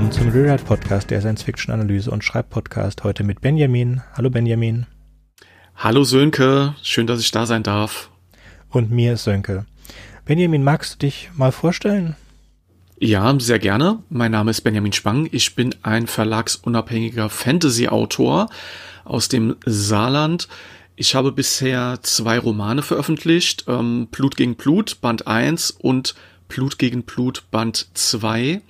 willkommen zum Rewrite Podcast, der Science-Fiction-Analyse und Schreibpodcast. Heute mit Benjamin. Hallo Benjamin. Hallo Sönke, schön, dass ich da sein darf. Und mir Sönke. Benjamin, magst du dich mal vorstellen? Ja, sehr gerne. Mein Name ist Benjamin Spang. Ich bin ein verlagsunabhängiger Fantasy-Autor aus dem Saarland. Ich habe bisher zwei Romane veröffentlicht, ähm, Blut gegen Blut, Band 1 und Blut gegen Blut, Band 2.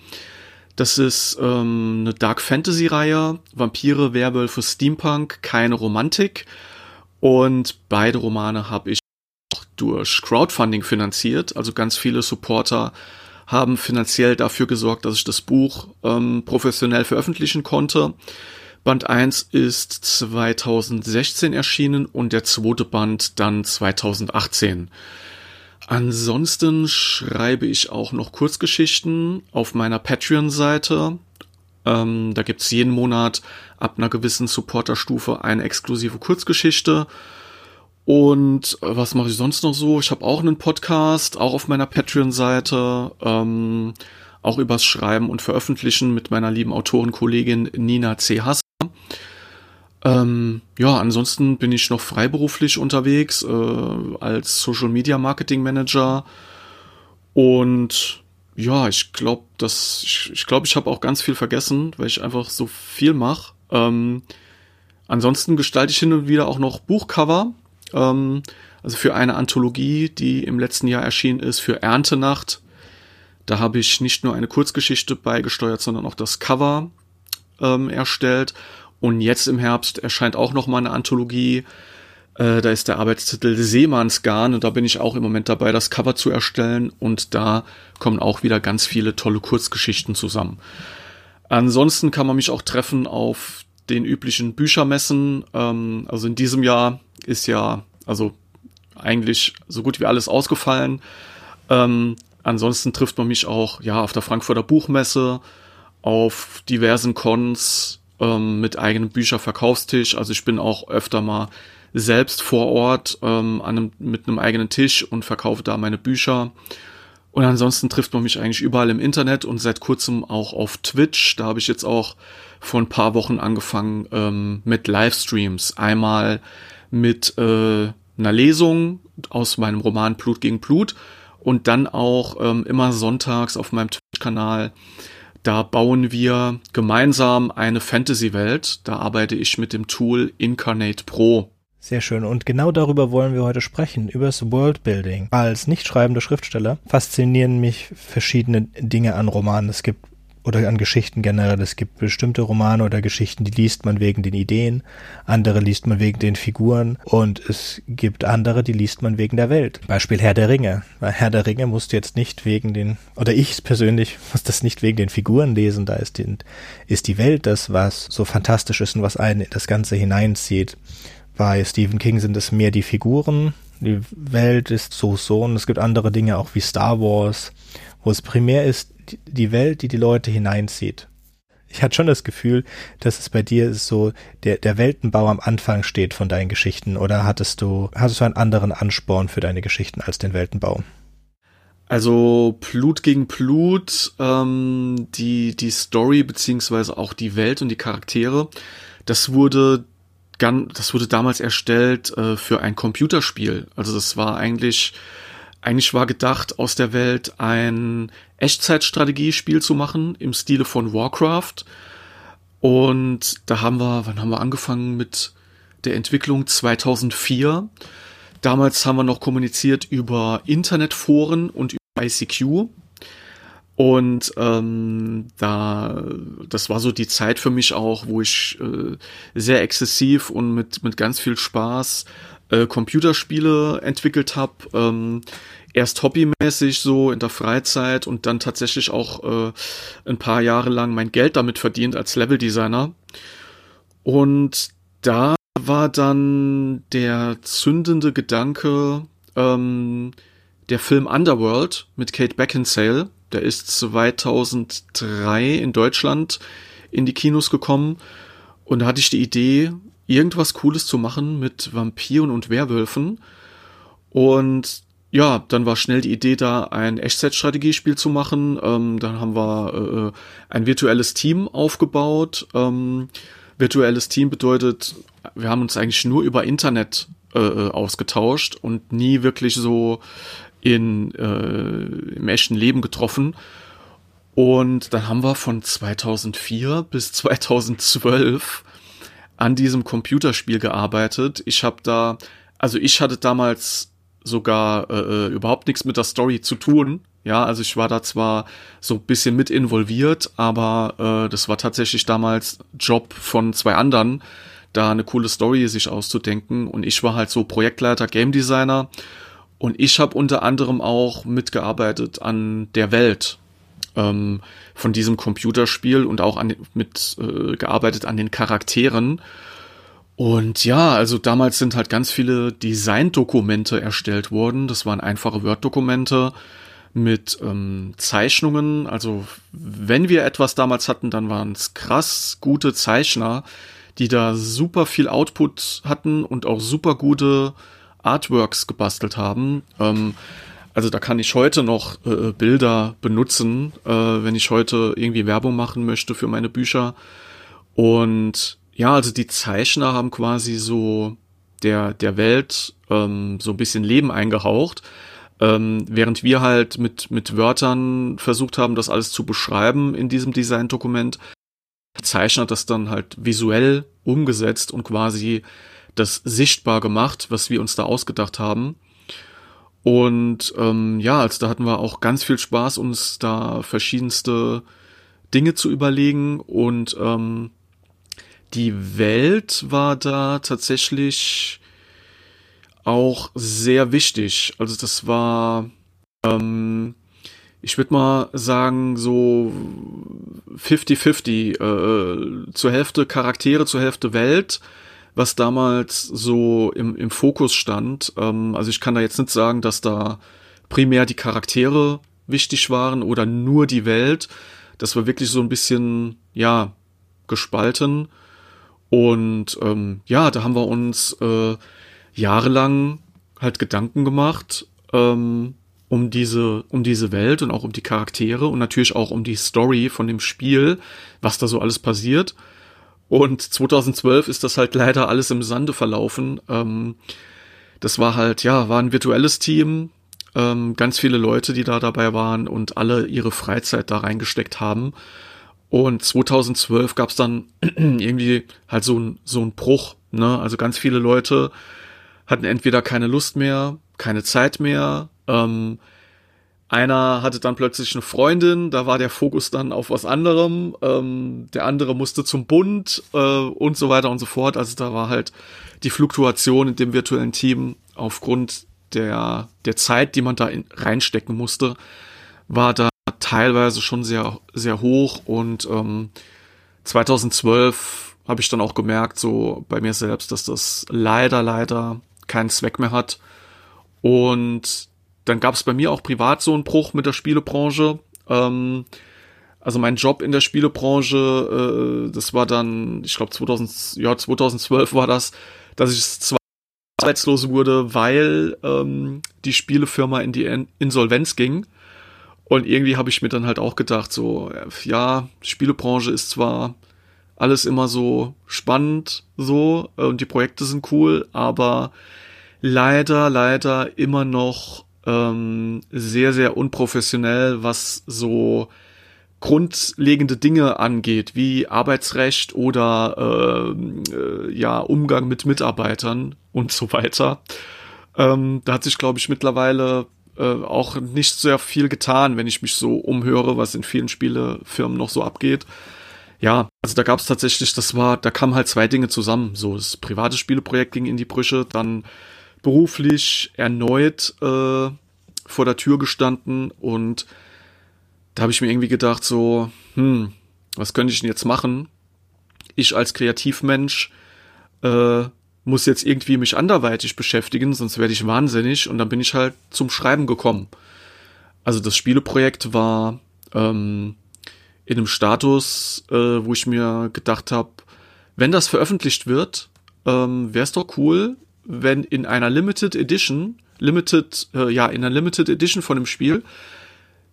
Das ist ähm, eine Dark Fantasy Reihe, Vampire, Werwölfe, Steampunk, keine Romantik. Und beide Romane habe ich durch Crowdfunding finanziert. Also ganz viele Supporter haben finanziell dafür gesorgt, dass ich das Buch ähm, professionell veröffentlichen konnte. Band 1 ist 2016 erschienen und der zweite Band dann 2018. Ansonsten schreibe ich auch noch Kurzgeschichten auf meiner Patreon-Seite. Ähm, da gibt's jeden Monat ab einer gewissen Supporterstufe eine exklusive Kurzgeschichte. Und äh, was mache ich sonst noch so? Ich habe auch einen Podcast, auch auf meiner Patreon-Seite, ähm, auch übers Schreiben und Veröffentlichen mit meiner lieben Autorenkollegin Nina C. Hasser. Ähm, ja, ansonsten bin ich noch freiberuflich unterwegs äh, als Social Media Marketing Manager und ja, ich glaube, dass ich, ich glaube, ich habe auch ganz viel vergessen, weil ich einfach so viel mache. Ähm, ansonsten gestalte ich hin und wieder auch noch Buchcover, ähm, also für eine Anthologie, die im letzten Jahr erschienen ist für Erntenacht. Da habe ich nicht nur eine Kurzgeschichte beigesteuert, sondern auch das Cover ähm, erstellt und jetzt im Herbst erscheint auch noch mal eine Anthologie. Äh, da ist der Arbeitstitel Seemannsgarn und da bin ich auch im Moment dabei, das Cover zu erstellen und da kommen auch wieder ganz viele tolle Kurzgeschichten zusammen. Ansonsten kann man mich auch treffen auf den üblichen Büchermessen. Ähm, also in diesem Jahr ist ja, also eigentlich so gut wie alles ausgefallen. Ähm, ansonsten trifft man mich auch ja auf der Frankfurter Buchmesse, auf diversen Cons, ähm, mit eigenem Bücherverkaufstisch. Also ich bin auch öfter mal selbst vor Ort ähm, an einem, mit einem eigenen Tisch und verkaufe da meine Bücher. Und ansonsten trifft man mich eigentlich überall im Internet und seit kurzem auch auf Twitch. Da habe ich jetzt auch vor ein paar Wochen angefangen ähm, mit Livestreams. Einmal mit äh, einer Lesung aus meinem Roman Blut gegen Blut und dann auch ähm, immer sonntags auf meinem Twitch-Kanal da bauen wir gemeinsam eine Fantasy-Welt. Da arbeite ich mit dem Tool Incarnate Pro. Sehr schön. Und genau darüber wollen wir heute sprechen, übers Worldbuilding. Als nicht schreibender Schriftsteller faszinieren mich verschiedene Dinge an Romanen. Es gibt oder an Geschichten generell. Es gibt bestimmte Romane oder Geschichten, die liest man wegen den Ideen, andere liest man wegen den Figuren und es gibt andere, die liest man wegen der Welt. Beispiel Herr der Ringe. Bei Herr der Ringe musst du jetzt nicht wegen den, oder ich persönlich muss das nicht wegen den Figuren lesen, da ist die, ist die Welt das, was so fantastisch ist und was einen in das Ganze hineinzieht. Bei Stephen King sind es mehr die Figuren, die Welt ist so so und es gibt andere Dinge auch wie Star Wars, wo es primär ist, die Welt, die die Leute hineinzieht. Ich hatte schon das Gefühl, dass es bei dir so der, der Weltenbau am Anfang steht von deinen Geschichten oder hattest du, hattest du einen anderen Ansporn für deine Geschichten als den Weltenbau? Also Blut gegen Blut, ähm, die, die Story beziehungsweise auch die Welt und die Charaktere, das wurde das wurde damals erstellt äh, für ein Computerspiel. Also das war eigentlich eigentlich war gedacht, aus der Welt ein Echtzeitstrategiespiel zu machen im Stile von Warcraft. Und da haben wir, wann haben wir angefangen mit der Entwicklung? 2004. Damals haben wir noch kommuniziert über Internetforen und über ICQ. Und ähm, da, das war so die Zeit für mich auch, wo ich äh, sehr exzessiv und mit mit ganz viel Spaß äh, Computerspiele entwickelt habe. Ähm, erst hobbymäßig so in der Freizeit und dann tatsächlich auch äh, ein paar Jahre lang mein Geld damit verdient als Leveldesigner. Und da war dann der zündende Gedanke ähm, der Film Underworld mit Kate Beckinsale. Der ist 2003 in Deutschland in die Kinos gekommen und da hatte ich die Idee, irgendwas Cooles zu machen mit Vampiren und Werwölfen. Und ja, dann war schnell die Idee da, ein Echtzeit-Strategiespiel zu machen. Ähm, dann haben wir äh, ein virtuelles Team aufgebaut. Ähm, virtuelles Team bedeutet, wir haben uns eigentlich nur über Internet äh, äh ausgetauscht und nie wirklich so in, äh, im echten Leben getroffen. Und dann haben wir von 2004 bis 2012 an diesem Computerspiel gearbeitet. Ich habe da, also ich hatte damals sogar äh, äh, überhaupt nichts mit der Story zu tun. Ja, also ich war da zwar so ein bisschen mit involviert, aber äh, das war tatsächlich damals Job von zwei anderen, da eine coole Story sich auszudenken. Und ich war halt so Projektleiter, Game Designer. Und ich habe unter anderem auch mitgearbeitet an der Welt ähm, von diesem Computerspiel und auch an, mit äh, gearbeitet an den Charakteren. Und ja, also damals sind halt ganz viele Design-Dokumente erstellt worden. Das waren einfache Word-Dokumente mit ähm, Zeichnungen. Also wenn wir etwas damals hatten, dann waren es krass gute Zeichner, die da super viel Output hatten und auch super gute Artworks gebastelt haben. Ähm, also da kann ich heute noch äh, Bilder benutzen, äh, wenn ich heute irgendwie Werbung machen möchte für meine Bücher. Und ja, also die Zeichner haben quasi so der, der Welt ähm, so ein bisschen Leben eingehaucht. Ähm, während wir halt mit, mit Wörtern versucht haben, das alles zu beschreiben in diesem Design-Dokument, Zeichner das dann halt visuell umgesetzt und quasi das sichtbar gemacht, was wir uns da ausgedacht haben. Und ähm, ja, also da hatten wir auch ganz viel Spaß, uns da verschiedenste Dinge zu überlegen. Und ähm, die Welt war da tatsächlich auch sehr wichtig. Also das war, ähm, ich würde mal sagen, so 50-50, äh, zur Hälfte Charaktere, zur Hälfte Welt was damals so im, im Fokus stand. Ähm, also ich kann da jetzt nicht sagen, dass da primär die Charaktere wichtig waren oder nur die Welt. Das war wirklich so ein bisschen, ja, gespalten. Und ähm, ja, da haben wir uns äh, jahrelang halt Gedanken gemacht ähm, um diese um diese Welt und auch um die Charaktere und natürlich auch um die Story von dem Spiel, was da so alles passiert. Und 2012 ist das halt leider alles im Sande verlaufen. Ähm, das war halt, ja, war ein virtuelles Team, ähm, ganz viele Leute, die da dabei waren und alle ihre Freizeit da reingesteckt haben. Und 2012 gab es dann irgendwie halt so ein so ein Bruch. Ne? Also ganz viele Leute hatten entweder keine Lust mehr, keine Zeit mehr, ähm, einer hatte dann plötzlich eine Freundin, da war der Fokus dann auf was anderem. Ähm, der andere musste zum Bund äh, und so weiter und so fort. Also da war halt die Fluktuation in dem virtuellen Team aufgrund der, der Zeit, die man da in, reinstecken musste, war da teilweise schon sehr, sehr hoch. Und ähm, 2012 habe ich dann auch gemerkt, so bei mir selbst, dass das leider, leider keinen Zweck mehr hat. Und dann gab es bei mir auch privat so einen Bruch mit der Spielebranche. Ähm, also mein Job in der Spielebranche, äh, das war dann, ich glaube 2000, ja 2012 war das, dass ich zwar arbeitslos wurde, weil ähm, die Spielefirma in die Insolvenz ging. Und irgendwie habe ich mir dann halt auch gedacht, so, ja, Spielebranche ist zwar alles immer so spannend, so, und die Projekte sind cool, aber leider, leider immer noch ähm, sehr, sehr unprofessionell, was so grundlegende Dinge angeht, wie Arbeitsrecht oder äh, äh, ja Umgang mit Mitarbeitern und so weiter. Ähm, da hat sich, glaube ich, mittlerweile äh, auch nicht sehr viel getan, wenn ich mich so umhöre, was in vielen Spielefirmen noch so abgeht. Ja, also da gab es tatsächlich, das war, da kamen halt zwei Dinge zusammen. So, das private Spieleprojekt ging in die Brüche, dann beruflich erneut äh, vor der Tür gestanden und da habe ich mir irgendwie gedacht, so, hm, was könnte ich denn jetzt machen? Ich als Kreativmensch äh, muss jetzt irgendwie mich anderweitig beschäftigen, sonst werde ich wahnsinnig und dann bin ich halt zum Schreiben gekommen. Also das Spieleprojekt war ähm, in einem Status, äh, wo ich mir gedacht habe, wenn das veröffentlicht wird, ähm, wäre es doch cool, wenn in einer Limited Edition Limited, äh, ja, in der Limited Edition von dem Spiel,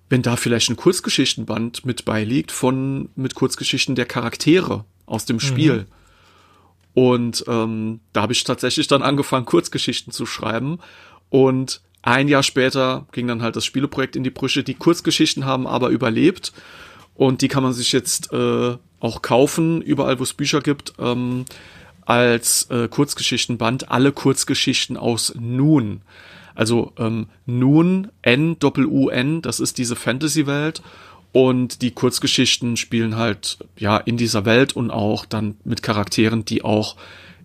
wenn da vielleicht ein Kurzgeschichtenband mit beiliegt von mit Kurzgeschichten der Charaktere aus dem Spiel. Mhm. Und ähm, da habe ich tatsächlich dann angefangen, Kurzgeschichten zu schreiben. Und ein Jahr später ging dann halt das Spieleprojekt in die Brüche. Die Kurzgeschichten haben aber überlebt. Und die kann man sich jetzt äh, auch kaufen, überall wo es Bücher gibt, ähm, als äh, Kurzgeschichtenband. Alle Kurzgeschichten aus Nun. Also ähm, Nun, N, Doppel-U-N, das ist diese Fantasy-Welt. Und die Kurzgeschichten spielen halt ja in dieser Welt und auch dann mit Charakteren, die auch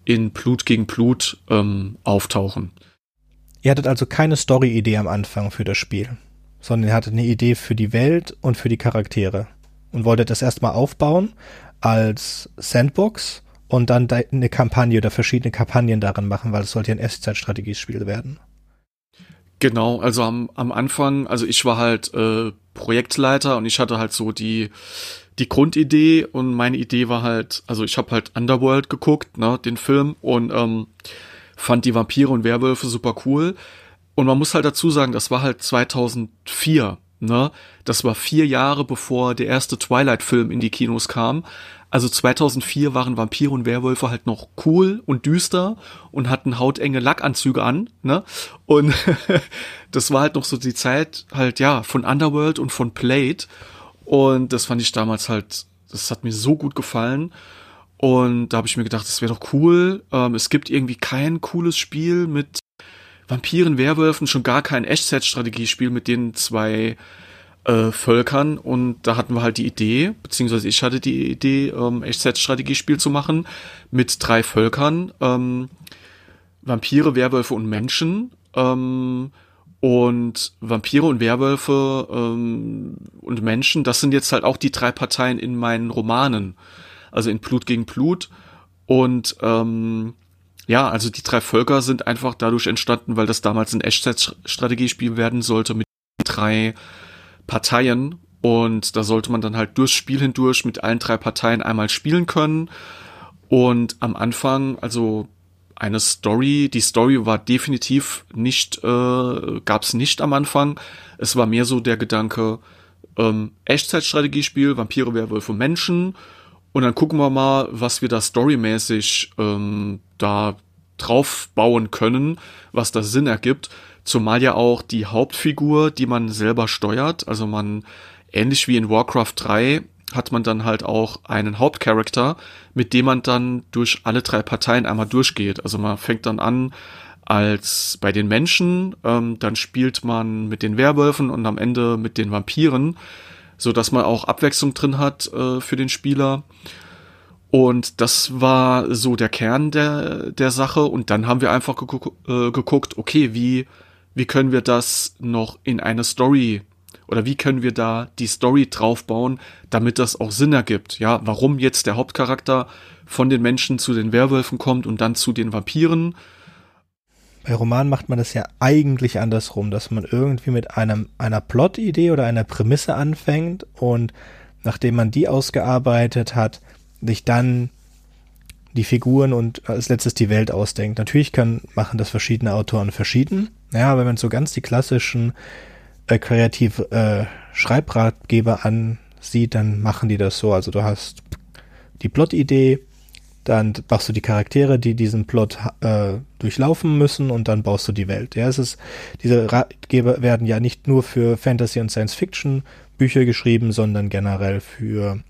in Blut gegen Blut ähm, auftauchen. Ihr hattet also keine Story-Idee am Anfang für das Spiel, sondern ihr hattet eine Idee für die Welt und für die Charaktere und wolltet das erstmal aufbauen als Sandbox und dann eine Kampagne oder verschiedene Kampagnen darin machen, weil es sollte ja ein Echtzeitstrategiespiel werden. Genau, also am, am Anfang, also ich war halt äh, Projektleiter und ich hatte halt so die die Grundidee und meine Idee war halt, also ich habe halt Underworld geguckt, ne, den Film und ähm, fand die Vampire und Werwölfe super cool und man muss halt dazu sagen, das war halt 2004, ne, das war vier Jahre bevor der erste Twilight-Film in die Kinos kam. Also 2004 waren Vampire und Werwölfe halt noch cool und düster und hatten hautenge Lackanzüge an, ne? Und das war halt noch so die Zeit halt ja von Underworld und von Plate und das fand ich damals halt, das hat mir so gut gefallen. Und da habe ich mir gedacht, das wäre doch cool. Ähm, es gibt irgendwie kein cooles Spiel mit Vampiren, Werwölfen, schon gar kein Echtzeit-Strategiespiel mit den zwei äh, Völkern und da hatten wir halt die Idee, beziehungsweise ich hatte die Idee, ähm, Echtzeit-Strategiespiel zu machen mit drei Völkern, ähm, Vampire, Werwölfe und Menschen. Ähm, und Vampire und Werwölfe ähm, und Menschen, das sind jetzt halt auch die drei Parteien in meinen Romanen. Also in Blut gegen Blut. Und ähm, ja, also die drei Völker sind einfach dadurch entstanden, weil das damals ein Echtzeitstrategiespiel werden sollte mit drei Parteien und da sollte man dann halt durchs Spiel hindurch mit allen drei Parteien einmal spielen können. Und am Anfang, also eine Story, die Story war definitiv nicht, äh, gab es nicht am Anfang. Es war mehr so der Gedanke, ähm, Echtzeitstrategiespiel, Vampire, Werwölfe, Menschen. Und dann gucken wir mal, was wir da storymäßig ähm, da drauf bauen können, was da Sinn ergibt. Zumal ja auch die Hauptfigur, die man selber steuert, also man, ähnlich wie in Warcraft 3, hat man dann halt auch einen Hauptcharakter, mit dem man dann durch alle drei Parteien einmal durchgeht. Also man fängt dann an als bei den Menschen, ähm, dann spielt man mit den Werwölfen und am Ende mit den Vampiren, so dass man auch Abwechslung drin hat äh, für den Spieler. Und das war so der Kern der, der Sache. Und dann haben wir einfach geguckt, äh, geguckt, okay, wie wie können wir das noch in eine Story oder wie können wir da die Story draufbauen, damit das auch Sinn ergibt. Ja, warum jetzt der Hauptcharakter von den Menschen zu den Werwölfen kommt und dann zu den Vampiren. Bei Romanen macht man das ja eigentlich andersrum, dass man irgendwie mit einem, einer Plot-Idee oder einer Prämisse anfängt und nachdem man die ausgearbeitet hat, sich dann die Figuren und als letztes die Welt ausdenkt. Natürlich kann, machen das verschiedene Autoren verschieden. Ja, wenn man so ganz die klassischen äh, kreativ äh, Schreibratgeber ansieht, dann machen die das so. Also du hast die Plot-Idee, dann machst du die Charaktere, die diesen Plot äh, durchlaufen müssen und dann baust du die Welt. Ja, es ist, diese Ratgeber werden ja nicht nur für Fantasy und Science Fiction Bücher geschrieben, sondern generell für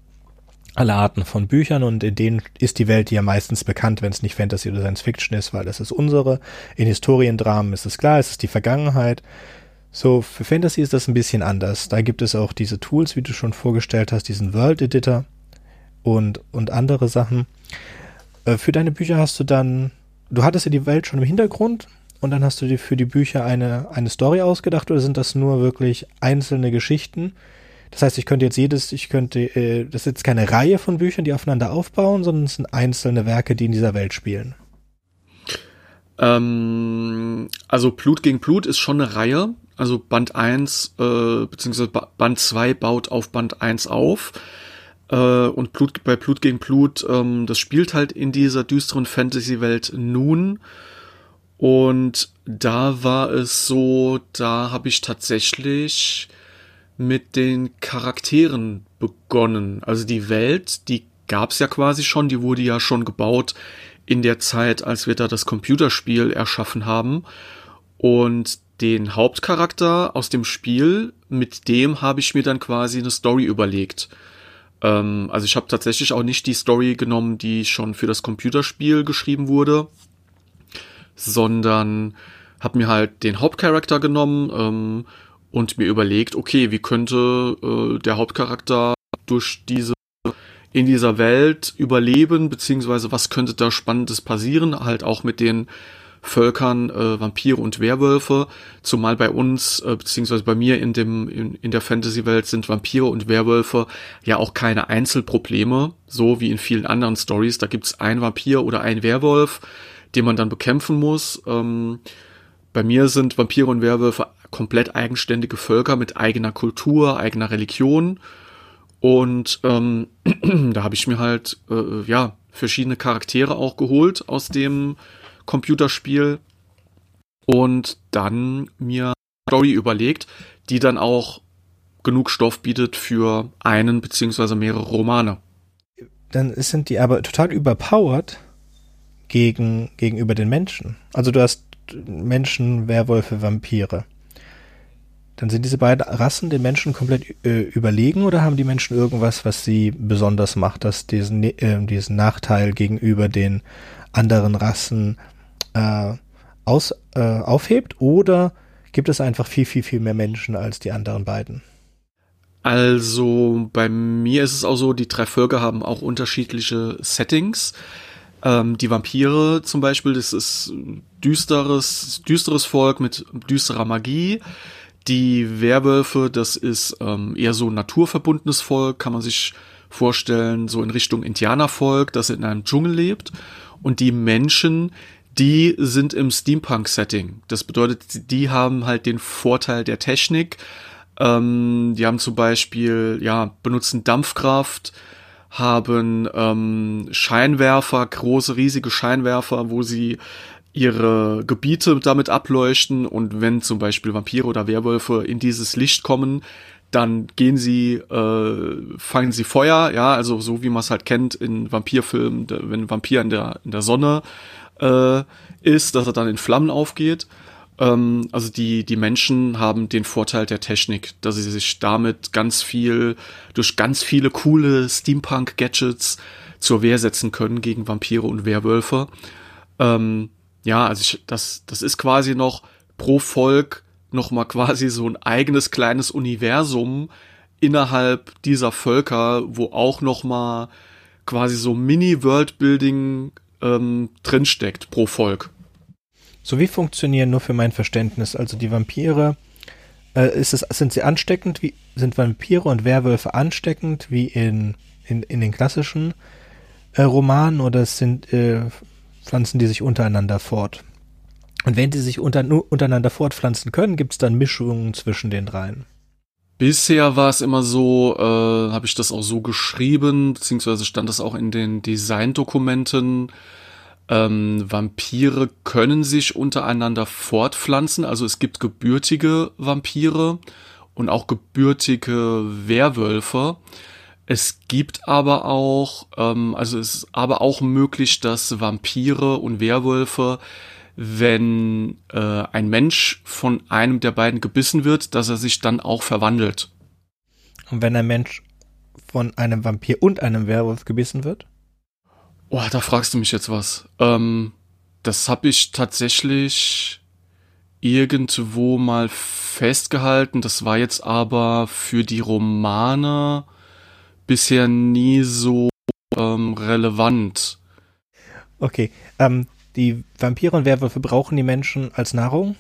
alle Arten von Büchern und in denen ist die Welt ja meistens bekannt, wenn es nicht Fantasy oder Science Fiction ist, weil das ist unsere. In Historiendramen ist es klar, es ist die Vergangenheit. So, für Fantasy ist das ein bisschen anders. Da gibt es auch diese Tools, wie du schon vorgestellt hast, diesen World Editor und, und andere Sachen. Äh, für deine Bücher hast du dann, du hattest ja die Welt schon im Hintergrund und dann hast du dir für die Bücher eine, eine Story ausgedacht oder sind das nur wirklich einzelne Geschichten, das heißt, ich könnte jetzt jedes, ich könnte, äh, das ist jetzt keine Reihe von Büchern, die aufeinander aufbauen, sondern es sind einzelne Werke, die in dieser Welt spielen. Ähm, also Blut gegen Blut ist schon eine Reihe. Also Band 1 äh, beziehungsweise Band 2 baut auf Band 1 auf. Äh, und Blut, bei Blut gegen Blut, ähm, das spielt halt in dieser düsteren Fantasy-Welt nun. Und da war es so, da habe ich tatsächlich mit den Charakteren begonnen. Also die Welt, die gab es ja quasi schon, die wurde ja schon gebaut in der Zeit, als wir da das Computerspiel erschaffen haben. Und den Hauptcharakter aus dem Spiel, mit dem habe ich mir dann quasi eine Story überlegt. Ähm, also ich habe tatsächlich auch nicht die Story genommen, die schon für das Computerspiel geschrieben wurde, sondern habe mir halt den Hauptcharakter genommen ähm, und mir überlegt, okay, wie könnte äh, der Hauptcharakter durch diese in dieser Welt überleben, beziehungsweise was könnte da Spannendes passieren, halt auch mit den Völkern, äh, Vampire und Werwölfe, zumal bei uns, äh, beziehungsweise bei mir in dem, in, in der Fantasy-Welt sind Vampire und Werwölfe ja auch keine Einzelprobleme, so wie in vielen anderen Stories. Da gibt's ein Vampir oder ein Werwolf, den man dann bekämpfen muss. Ähm, bei mir sind Vampire und Werwölfe komplett eigenständige Völker mit eigener Kultur, eigener Religion. Und ähm, da habe ich mir halt äh, ja verschiedene Charaktere auch geholt aus dem Computerspiel und dann mir Story überlegt, die dann auch genug Stoff bietet für einen beziehungsweise mehrere Romane. Dann sind die aber total überpowered gegen, gegenüber den Menschen. Also du hast Menschen, Werwölfe, Vampire. Dann sind diese beiden Rassen den Menschen komplett äh, überlegen oder haben die Menschen irgendwas, was sie besonders macht, dass diesen, äh, diesen Nachteil gegenüber den anderen Rassen äh, aus, äh, aufhebt oder gibt es einfach viel, viel, viel mehr Menschen als die anderen beiden? Also bei mir ist es auch so, die drei Völker haben auch unterschiedliche Settings. Ähm, die Vampire zum Beispiel, das ist düsteres, düsteres Volk mit düsterer Magie. Die Werwölfe, das ist ähm, eher so ein naturverbundenes Volk, kann man sich vorstellen, so in Richtung Indianervolk, das in einem Dschungel lebt. Und die Menschen, die sind im Steampunk-Setting. Das bedeutet, die haben halt den Vorteil der Technik. Ähm, die haben zum Beispiel, ja, benutzen Dampfkraft, haben ähm, Scheinwerfer, große, riesige Scheinwerfer, wo sie ihre Gebiete damit ableuchten und wenn zum Beispiel Vampire oder Werwölfe in dieses Licht kommen, dann gehen sie, äh, fangen sie Feuer, ja, also so wie man es halt kennt in Vampirfilmen, wenn ein Vampir in der, in der Sonne äh, ist, dass er dann in Flammen aufgeht. Ähm, also die, die Menschen haben den Vorteil der Technik, dass sie sich damit ganz viel, durch ganz viele coole Steampunk-Gadgets zur Wehr setzen können gegen Vampire und Werwölfe. Ähm, ja, also ich, das, das ist quasi noch pro Volk noch mal quasi so ein eigenes kleines Universum innerhalb dieser Völker, wo auch noch mal quasi so Mini-Worldbuilding ähm, drinsteckt pro Volk. So wie funktionieren nur für mein Verständnis, also die Vampire, äh, ist es, sind sie ansteckend, wie, sind Vampire und Werwölfe ansteckend, wie in, in, in den klassischen äh, Romanen, oder sind, äh, pflanzen die sich untereinander fort? Und wenn die sich unter, untereinander fortpflanzen können, gibt es dann Mischungen zwischen den dreien. Bisher war es immer so, äh, habe ich das auch so geschrieben, beziehungsweise stand das auch in den Designdokumenten. Ähm, Vampire können sich untereinander fortpflanzen, also es gibt gebürtige Vampire und auch gebürtige Werwölfe. Es gibt aber auch, ähm, also es ist aber auch möglich, dass Vampire und Werwölfe wenn äh, ein Mensch von einem der beiden gebissen wird, dass er sich dann auch verwandelt. Und wenn ein Mensch von einem Vampir und einem Werwolf gebissen wird? Oh, da fragst du mich jetzt was. Ähm, das habe ich tatsächlich irgendwo mal festgehalten. Das war jetzt aber für die Romane bisher nie so ähm, relevant. Okay, ähm, die Vampire und Werwölfe brauchen die Menschen als Nahrung?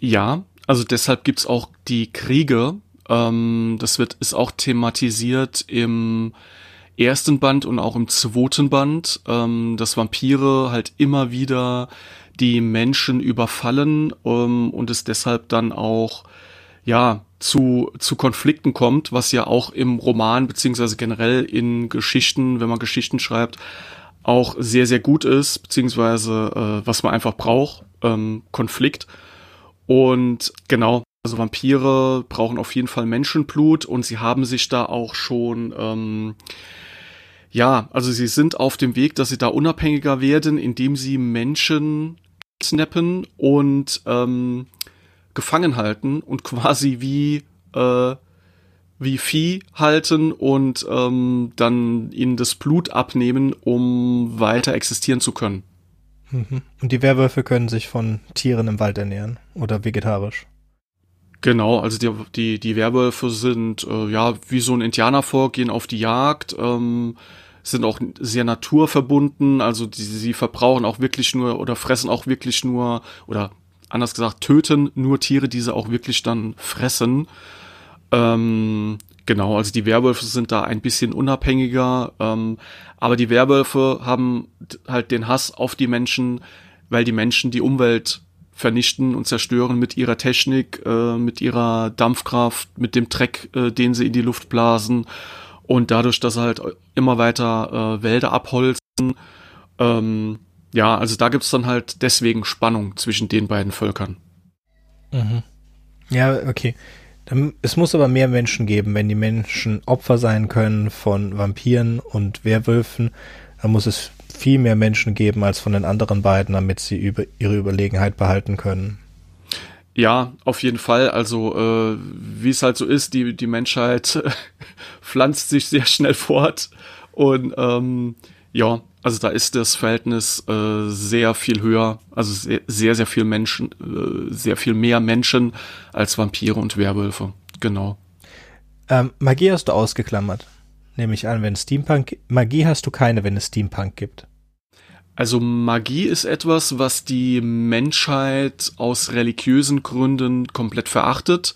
Ja, also deshalb gibt's auch die Kriege. Ähm, das wird, ist auch thematisiert im ersten Band und auch im zweiten Band, ähm, dass Vampire halt immer wieder die Menschen überfallen ähm, und es deshalb dann auch ja zu zu Konflikten kommt, was ja auch im Roman beziehungsweise generell in Geschichten, wenn man Geschichten schreibt, auch sehr, sehr gut ist, beziehungsweise äh, was man einfach braucht, ähm, Konflikt. Und genau, also Vampire brauchen auf jeden Fall Menschenblut und sie haben sich da auch schon, ähm, ja, also sie sind auf dem Weg, dass sie da unabhängiger werden, indem sie Menschen snappen und ähm, gefangen halten und quasi wie äh, wie Vieh halten und ähm, dann ihnen das Blut abnehmen, um weiter existieren zu können. Mhm. Und die Werwölfe können sich von Tieren im Wald ernähren oder vegetarisch. Genau, also die, die, die Werwölfe sind äh, ja wie so ein Indianervolk, gehen auf die Jagd, ähm, sind auch sehr naturverbunden, also die, sie verbrauchen auch wirklich nur oder fressen auch wirklich nur oder anders gesagt töten nur Tiere, die sie auch wirklich dann fressen. Ähm, genau, also die Werwölfe sind da ein bisschen unabhängiger, ähm, aber die Werwölfe haben halt den Hass auf die Menschen, weil die Menschen die Umwelt vernichten und zerstören mit ihrer Technik, äh, mit ihrer Dampfkraft, mit dem Dreck, äh, den sie in die Luft blasen und dadurch, dass sie halt immer weiter äh, Wälder abholzen. Ähm, ja, also da gibt's dann halt deswegen Spannung zwischen den beiden Völkern. Mhm. Ja, okay. Es muss aber mehr Menschen geben, wenn die Menschen Opfer sein können von Vampiren und Werwölfen, dann muss es viel mehr Menschen geben als von den anderen beiden, damit sie über ihre Überlegenheit behalten können. Ja, auf jeden Fall. Also äh, wie es halt so ist, die die Menschheit pflanzt sich sehr schnell fort und ähm, ja, also da ist das Verhältnis äh, sehr viel höher, also sehr, sehr, sehr viel Menschen, äh, sehr viel mehr Menschen als Vampire und Werwölfe. Genau. Ähm, Magie hast du ausgeklammert. Nehme ich an, wenn Steampunk. Magie hast du keine, wenn es Steampunk gibt. Also Magie ist etwas, was die Menschheit aus religiösen Gründen komplett verachtet,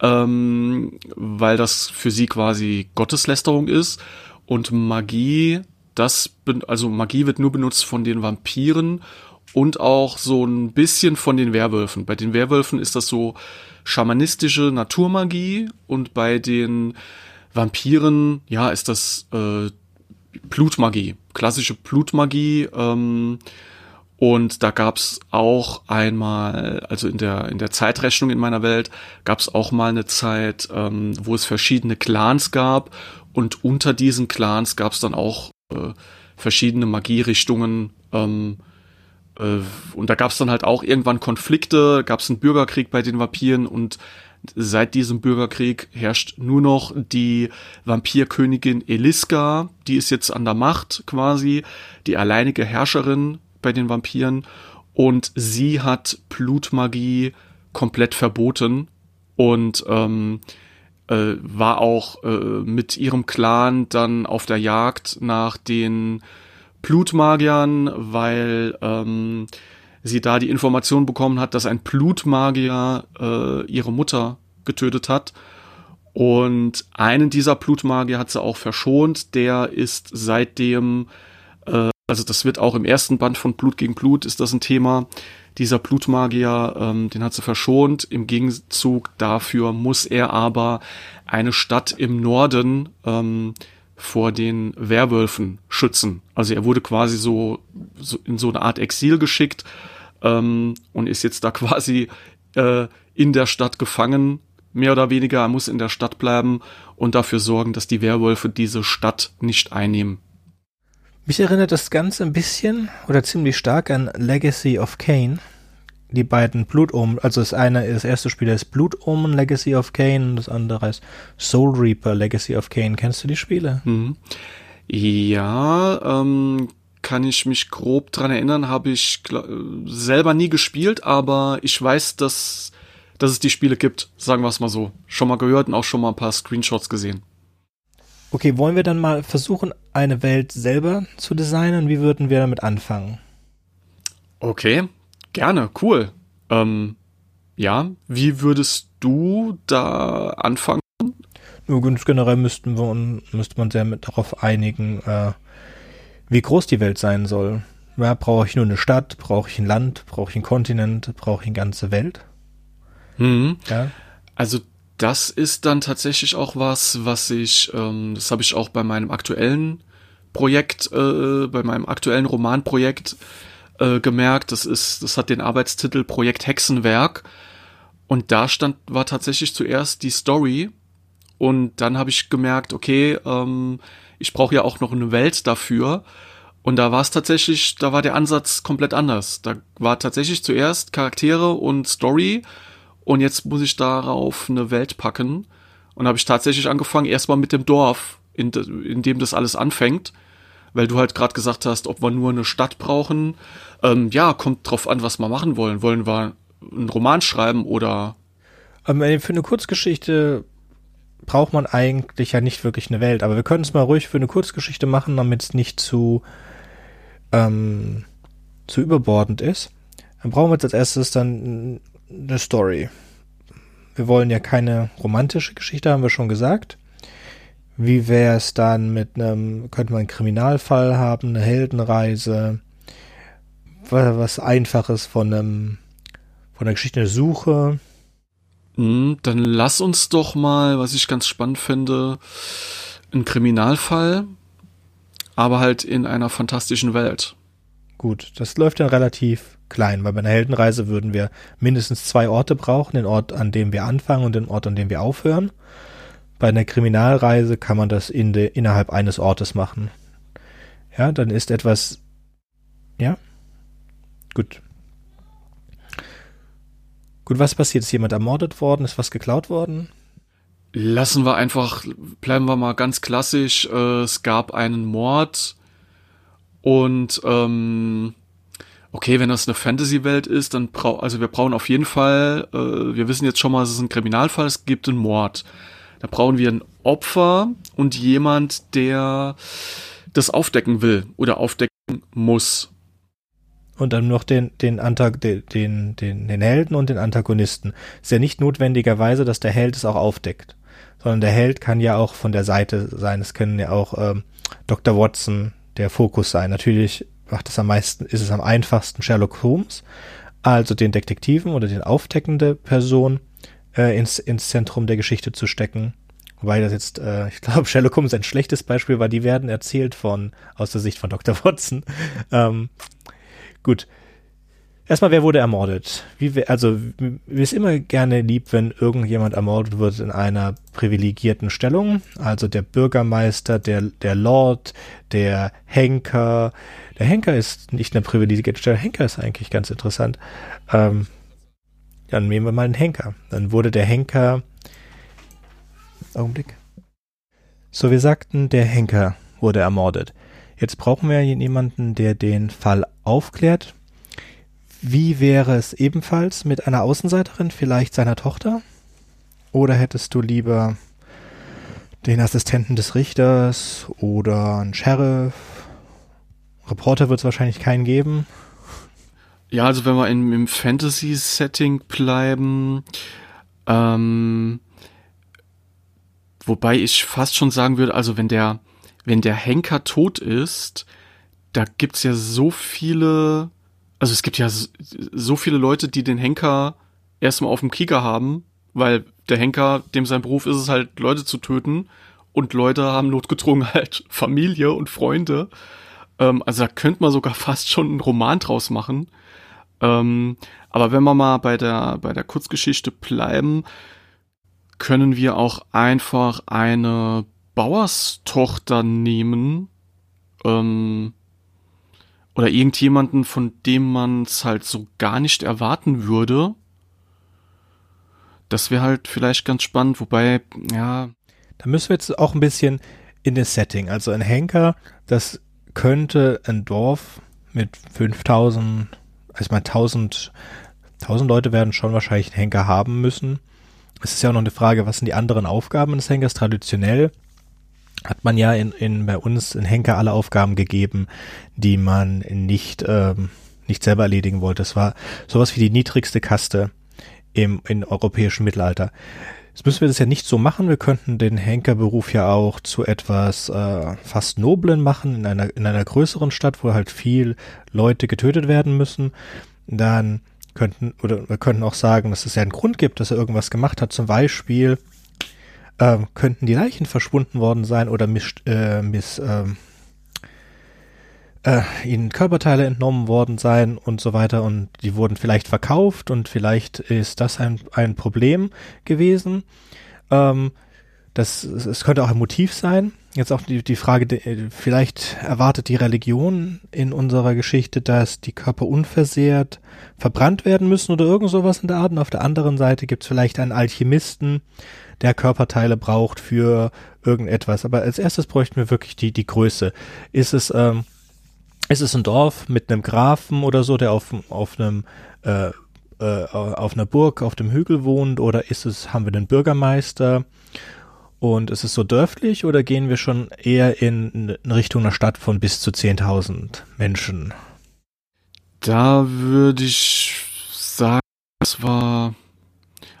ähm, weil das für sie quasi Gotteslästerung ist. Und Magie das, also Magie wird nur benutzt von den Vampiren und auch so ein bisschen von den Werwölfen. Bei den Werwölfen ist das so schamanistische Naturmagie und bei den Vampiren, ja, ist das äh, Blutmagie, klassische Blutmagie. Ähm, und da gab's auch einmal, also in der in der Zeitrechnung in meiner Welt, gab's auch mal eine Zeit, ähm, wo es verschiedene Clans gab und unter diesen Clans gab's dann auch äh, verschiedene Magierichtungen. Ähm, äh, und da gab es dann halt auch irgendwann Konflikte, gab es einen Bürgerkrieg bei den Vampiren und seit diesem Bürgerkrieg herrscht nur noch die Vampirkönigin Eliska, die ist jetzt an der Macht quasi, die alleinige Herrscherin bei den Vampiren und sie hat Blutmagie komplett verboten und ähm, äh, war auch äh, mit ihrem Clan dann auf der Jagd nach den Blutmagiern, weil ähm, sie da die Information bekommen hat, dass ein Blutmagier äh, ihre Mutter getötet hat. Und einen dieser Blutmagier hat sie auch verschont. Der ist seitdem, äh, also das wird auch im ersten Band von Blut gegen Blut, ist das ein Thema. Dieser Blutmagier, ähm, den hat sie verschont. Im Gegenzug dafür muss er aber eine Stadt im Norden ähm, vor den Werwölfen schützen. Also er wurde quasi so, so in so eine Art Exil geschickt ähm, und ist jetzt da quasi äh, in der Stadt gefangen, mehr oder weniger. Er muss in der Stadt bleiben und dafür sorgen, dass die Werwölfe diese Stadt nicht einnehmen. Mich erinnert das Ganze ein bisschen oder ziemlich stark an Legacy of Kane. Die beiden Blutomen, also das eine, das erste Spiel ist Blutomen Legacy of Kane und das andere ist Soul Reaper Legacy of Kane. Kennst du die Spiele? Mhm. Ja, ähm, kann ich mich grob dran erinnern, habe ich selber nie gespielt, aber ich weiß, dass, dass es die Spiele gibt, sagen wir es mal so. Schon mal gehört und auch schon mal ein paar Screenshots gesehen. Okay, wollen wir dann mal versuchen, eine Welt selber zu designen? Wie würden wir damit anfangen? Okay, gerne, cool. Ähm, ja, wie würdest du da anfangen? Nur ganz generell müssten wir, müsste man sehr mit darauf einigen, äh, wie groß die Welt sein soll. Ja, brauche ich nur eine Stadt, brauche ich ein Land, brauche ich einen Kontinent, brauche ich eine ganze Welt? Mhm. Ja. Also das ist dann tatsächlich auch was, was ich, ähm, das habe ich auch bei meinem aktuellen Projekt, äh, bei meinem aktuellen Romanprojekt äh, gemerkt. Das ist, das hat den Arbeitstitel Projekt Hexenwerk. Und da stand, war tatsächlich zuerst die Story. Und dann habe ich gemerkt, okay, ähm, ich brauche ja auch noch eine Welt dafür. Und da war es tatsächlich, da war der Ansatz komplett anders. Da war tatsächlich zuerst Charaktere und Story und jetzt muss ich darauf eine Welt packen. Und habe ich tatsächlich angefangen, erstmal mit dem Dorf, in, de, in dem das alles anfängt. Weil du halt gerade gesagt hast, ob wir nur eine Stadt brauchen. Ähm, ja, kommt drauf an, was wir machen wollen. Wollen wir einen Roman schreiben oder. Ähm, für eine Kurzgeschichte braucht man eigentlich ja nicht wirklich eine Welt. Aber wir können es mal ruhig für eine Kurzgeschichte machen, damit es nicht zu, ähm, zu überbordend ist. Dann brauchen wir jetzt als erstes dann eine Story. Wir wollen ja keine romantische Geschichte, haben wir schon gesagt. Wie wäre es dann mit einem, könnte man einen Kriminalfall haben, eine Heldenreise, was Einfaches von einem, von einer Geschichte, eine Suche. Hm, dann lass uns doch mal, was ich ganz spannend finde, einen Kriminalfall, aber halt in einer fantastischen Welt. Gut, das läuft dann relativ klein, weil bei einer Heldenreise würden wir mindestens zwei Orte brauchen, den Ort, an dem wir anfangen und den Ort, an dem wir aufhören. Bei einer Kriminalreise kann man das in de, innerhalb eines Ortes machen. Ja, dann ist etwas, ja, gut. Gut, was passiert? Ist jemand ermordet worden? Ist was geklaut worden? Lassen wir einfach, bleiben wir mal ganz klassisch. Äh, es gab einen Mord und ähm, okay, wenn das eine Fantasy-Welt ist, dann brauchen, also wir brauchen auf jeden Fall, äh, wir wissen jetzt schon mal, es ist ein Kriminalfall, es gibt einen Mord. Da brauchen wir ein Opfer und jemand, der das aufdecken will oder aufdecken muss. Und dann noch den, den, Antag den, den, den, den Helden und den Antagonisten. Ist ja nicht notwendigerweise, dass der Held es auch aufdeckt, sondern der Held kann ja auch von der Seite sein. Es können ja auch ähm, Dr. Watson der Fokus sein. Natürlich macht es am meisten, ist es am einfachsten Sherlock Holmes, also den Detektiven oder den aufdeckende Person äh, ins, ins Zentrum der Geschichte zu stecken. Wobei das jetzt, äh, ich glaube, Sherlock Holmes ein schlechtes Beispiel war, die werden erzählt von, aus der Sicht von Dr. Watson. Ähm, gut. Erstmal, wer wurde ermordet? Wie wir, also, mir ist immer gerne lieb, wenn irgendjemand ermordet wird in einer privilegierten Stellung. Also der Bürgermeister, der, der Lord, der Henker. Der Henker ist nicht eine privilegierte Stellung. Henker ist eigentlich ganz interessant. Ähm, dann nehmen wir mal einen Henker. Dann wurde der Henker. Augenblick. So, wir sagten, der Henker wurde ermordet. Jetzt brauchen wir jemanden, der den Fall aufklärt wie wäre es ebenfalls mit einer Außenseiterin, vielleicht seiner Tochter? Oder hättest du lieber den Assistenten des Richters oder einen Sheriff? Reporter wird es wahrscheinlich keinen geben. Ja, also wenn wir in, im Fantasy-Setting bleiben, ähm, wobei ich fast schon sagen würde, also wenn der, wenn der Henker tot ist, da gibt's ja so viele also es gibt ja so viele Leute, die den Henker erstmal auf dem Kieker haben, weil der Henker, dem sein Beruf ist es halt, Leute zu töten. Und Leute haben notgedrungen halt Familie und Freunde. Ähm, also da könnte man sogar fast schon einen Roman draus machen. Ähm, aber wenn wir mal bei der, bei der Kurzgeschichte bleiben, können wir auch einfach eine Bauerstochter nehmen. Ähm, oder irgendjemanden, von dem man es halt so gar nicht erwarten würde. Das wäre halt vielleicht ganz spannend, wobei, ja. Da müssen wir jetzt auch ein bisschen in das Setting. Also ein Henker, das könnte ein Dorf mit 5000, also meine 1000, 1000 Leute werden schon wahrscheinlich einen Henker haben müssen. Es ist ja auch noch eine Frage, was sind die anderen Aufgaben des Henkers traditionell? Hat man ja in, in bei uns in Henker alle Aufgaben gegeben, die man nicht ähm, nicht selber erledigen wollte. Das war sowas wie die niedrigste Kaste im in europäischen Mittelalter. Jetzt müssen wir das ja nicht so machen. Wir könnten den Henkerberuf ja auch zu etwas äh, fast Noblen machen in einer in einer größeren Stadt, wo halt viel Leute getötet werden müssen. Dann könnten oder wir könnten auch sagen, dass es ja einen Grund gibt, dass er irgendwas gemacht hat. Zum Beispiel ähm, könnten die Leichen verschwunden worden sein oder miss, äh, miss, ähm, äh, ihnen Körperteile entnommen worden sein und so weiter und die wurden vielleicht verkauft und vielleicht ist das ein, ein Problem gewesen. Ähm, das, es könnte auch ein Motiv sein. Jetzt auch die, die Frage, vielleicht erwartet die Religion in unserer Geschichte, dass die Körper unversehrt verbrannt werden müssen oder irgend sowas in der Art. Und auf der anderen Seite gibt es vielleicht einen Alchemisten, der Körperteile braucht für irgendetwas. Aber als erstes bräuchten wir wirklich die, die Größe. Ist es, ähm, ist es ein Dorf mit einem Grafen oder so, der auf, auf einem äh, äh, auf einer Burg auf dem Hügel wohnt oder ist es, haben wir den Bürgermeister und ist es so dörflich oder gehen wir schon eher in, in Richtung einer Stadt von bis zu 10.000 Menschen? Da würde ich sagen, das war,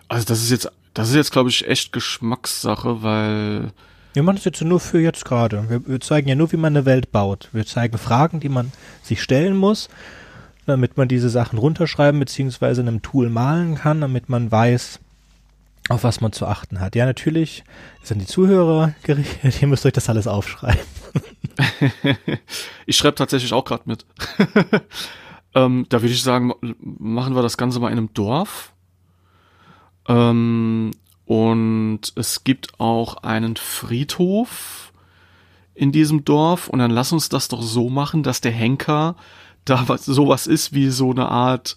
also das ist jetzt, das ist jetzt glaube ich echt Geschmackssache, weil wir machen das jetzt nur für jetzt gerade. Wir, wir, zeigen ja nur, wie man eine Welt baut. Wir zeigen Fragen, die man sich stellen muss, damit man diese Sachen runterschreiben bzw. in einem Tool malen kann, damit man weiß, auf was man zu achten hat. Ja, natürlich sind die Zuhörer gerichtet, ihr müsst euch das alles aufschreiben. ich schreibe tatsächlich auch gerade mit. ähm, da würde ich sagen, machen wir das Ganze mal in einem Dorf. Ähm, und es gibt auch einen Friedhof in diesem Dorf. Und dann lass uns das doch so machen, dass der Henker da was, sowas ist wie so eine Art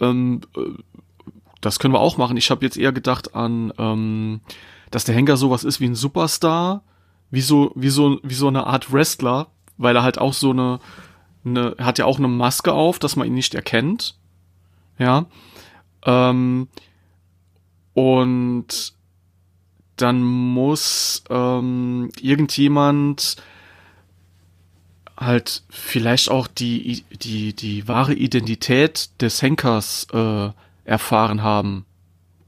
ähm, äh, das können wir auch machen. Ich habe jetzt eher gedacht an, ähm, dass der Henker sowas ist wie ein Superstar, wie so, wie so, wie so eine Art Wrestler, weil er halt auch so eine, eine hat ja auch eine Maske auf, dass man ihn nicht erkennt. Ja. Ähm, und dann muss ähm, irgendjemand halt vielleicht auch die, die, die wahre Identität des Henkers äh, erfahren haben,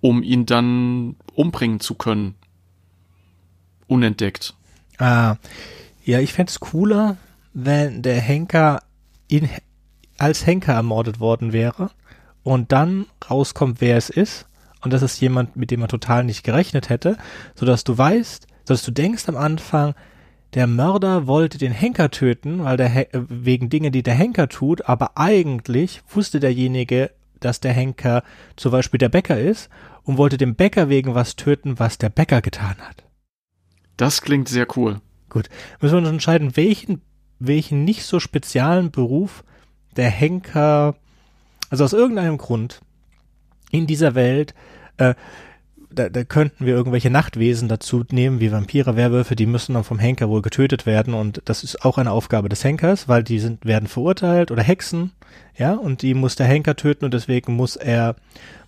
um ihn dann umbringen zu können. Unentdeckt. Ah, ja, ich fände es cooler, wenn der Henker in, als Henker ermordet worden wäre und dann rauskommt, wer es ist. Und das ist jemand, mit dem man total nicht gerechnet hätte, sodass du weißt, sodass du denkst am Anfang, der Mörder wollte den Henker töten, weil der wegen Dinge, die der Henker tut, aber eigentlich wusste derjenige, dass der Henker zum Beispiel der Bäcker ist und wollte den Bäcker wegen was töten, was der Bäcker getan hat. Das klingt sehr cool. Gut. Müssen wir uns entscheiden, welchen, welchen nicht so speziellen Beruf der Henker, also aus irgendeinem Grund in dieser Welt, äh, da, da könnten wir irgendwelche Nachtwesen dazu nehmen, wie Vampire, Werwölfe, die müssen dann vom Henker wohl getötet werden und das ist auch eine Aufgabe des Henkers, weil die sind, werden verurteilt oder Hexen, ja, und die muss der Henker töten und deswegen muss er,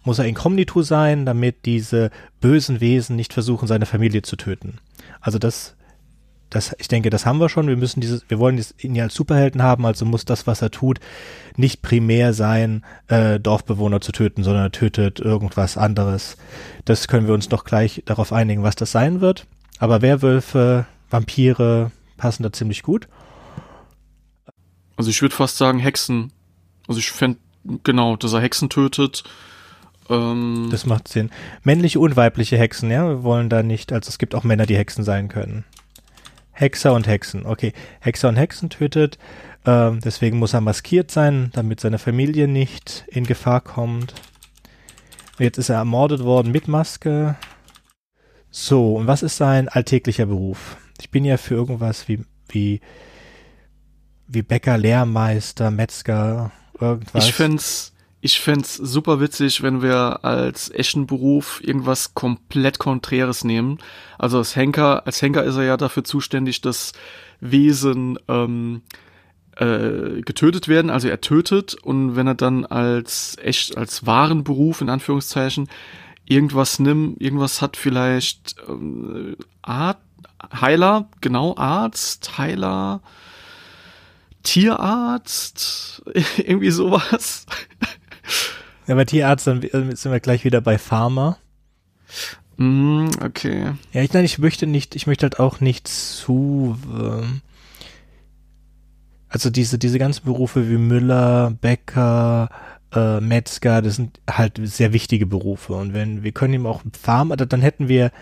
muss er inkognito sein, damit diese bösen Wesen nicht versuchen, seine Familie zu töten. Also das das, ich denke, das haben wir schon. Wir müssen dieses, wir wollen ihn ja als Superhelden haben, also muss das, was er tut, nicht primär sein, äh, Dorfbewohner zu töten, sondern er tötet irgendwas anderes. Das können wir uns doch gleich darauf einigen, was das sein wird. Aber Werwölfe, Vampire passen da ziemlich gut. Also ich würde fast sagen Hexen. Also ich fände, genau, dass er Hexen tötet. Ähm das macht Sinn. Männliche und weibliche Hexen, ja. Wir wollen da nicht, also es gibt auch Männer, die Hexen sein können. Hexer und Hexen. Okay, Hexer und Hexen tötet. Ähm, deswegen muss er maskiert sein, damit seine Familie nicht in Gefahr kommt. Jetzt ist er ermordet worden mit Maske. So, und was ist sein alltäglicher Beruf? Ich bin ja für irgendwas wie, wie, wie Bäcker, Lehrmeister, Metzger, irgendwas. Ich find's, ich fände super witzig, wenn wir als echten Beruf irgendwas komplett Konträres nehmen. Also als Henker, als Henker ist er ja dafür zuständig, dass Wesen ähm, äh, getötet werden, also er tötet und wenn er dann als echt, als wahren Beruf in Anführungszeichen irgendwas nimmt, irgendwas hat vielleicht ähm, Art, Heiler, genau, Arzt, Heiler, Tierarzt, irgendwie sowas. Ja, bei Tierarzt dann sind wir gleich wieder bei Pharma. Mm, okay. Ja, ich, nein, ich möchte nicht, ich möchte halt auch nicht zu, ähm, also diese, diese ganzen Berufe wie Müller, Bäcker, äh, Metzger, das sind halt sehr wichtige Berufe. Und wenn, wir können ihm auch Pharma, dann hätten wir